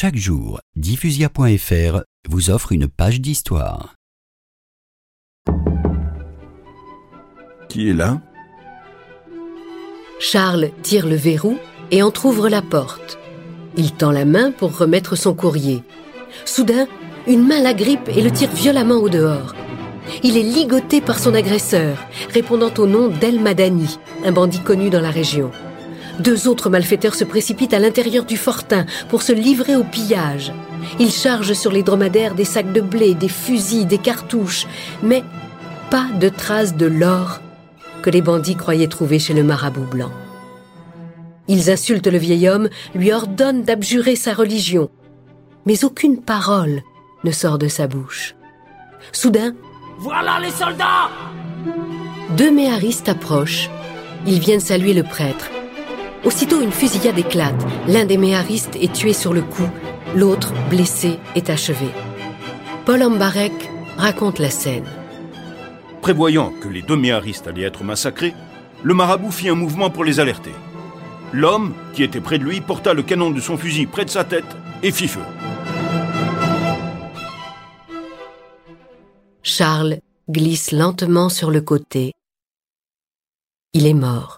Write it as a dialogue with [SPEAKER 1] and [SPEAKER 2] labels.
[SPEAKER 1] Chaque jour, diffusia.fr vous offre une page d'histoire.
[SPEAKER 2] Qui est là?
[SPEAKER 3] Charles tire le verrou et entr'ouvre la porte. Il tend la main pour remettre son courrier. Soudain, une main l'agrippe et le tire violemment au dehors. Il est ligoté par son agresseur, répondant au nom d'El Madani, un bandit connu dans la région. Deux autres malfaiteurs se précipitent à l'intérieur du fortin pour se livrer au pillage. Ils chargent sur les dromadaires des sacs de blé, des fusils, des cartouches, mais pas de traces de l'or que les bandits croyaient trouver chez le marabout blanc. Ils insultent le vieil homme, lui ordonnent d'abjurer sa religion, mais aucune parole ne sort de sa bouche. Soudain,
[SPEAKER 4] Voilà les soldats
[SPEAKER 3] deux méharistes approchent. Ils viennent saluer le prêtre. Aussitôt, une fusillade éclate. L'un des méharistes est tué sur le coup, l'autre, blessé, est achevé. Paul Ambarek raconte la scène.
[SPEAKER 5] Prévoyant que les deux méharistes allaient être massacrés, le marabout fit un mouvement pour les alerter. L'homme, qui était près de lui, porta le canon de son fusil près de sa tête et fit feu.
[SPEAKER 3] Charles glisse lentement sur le côté. Il est mort.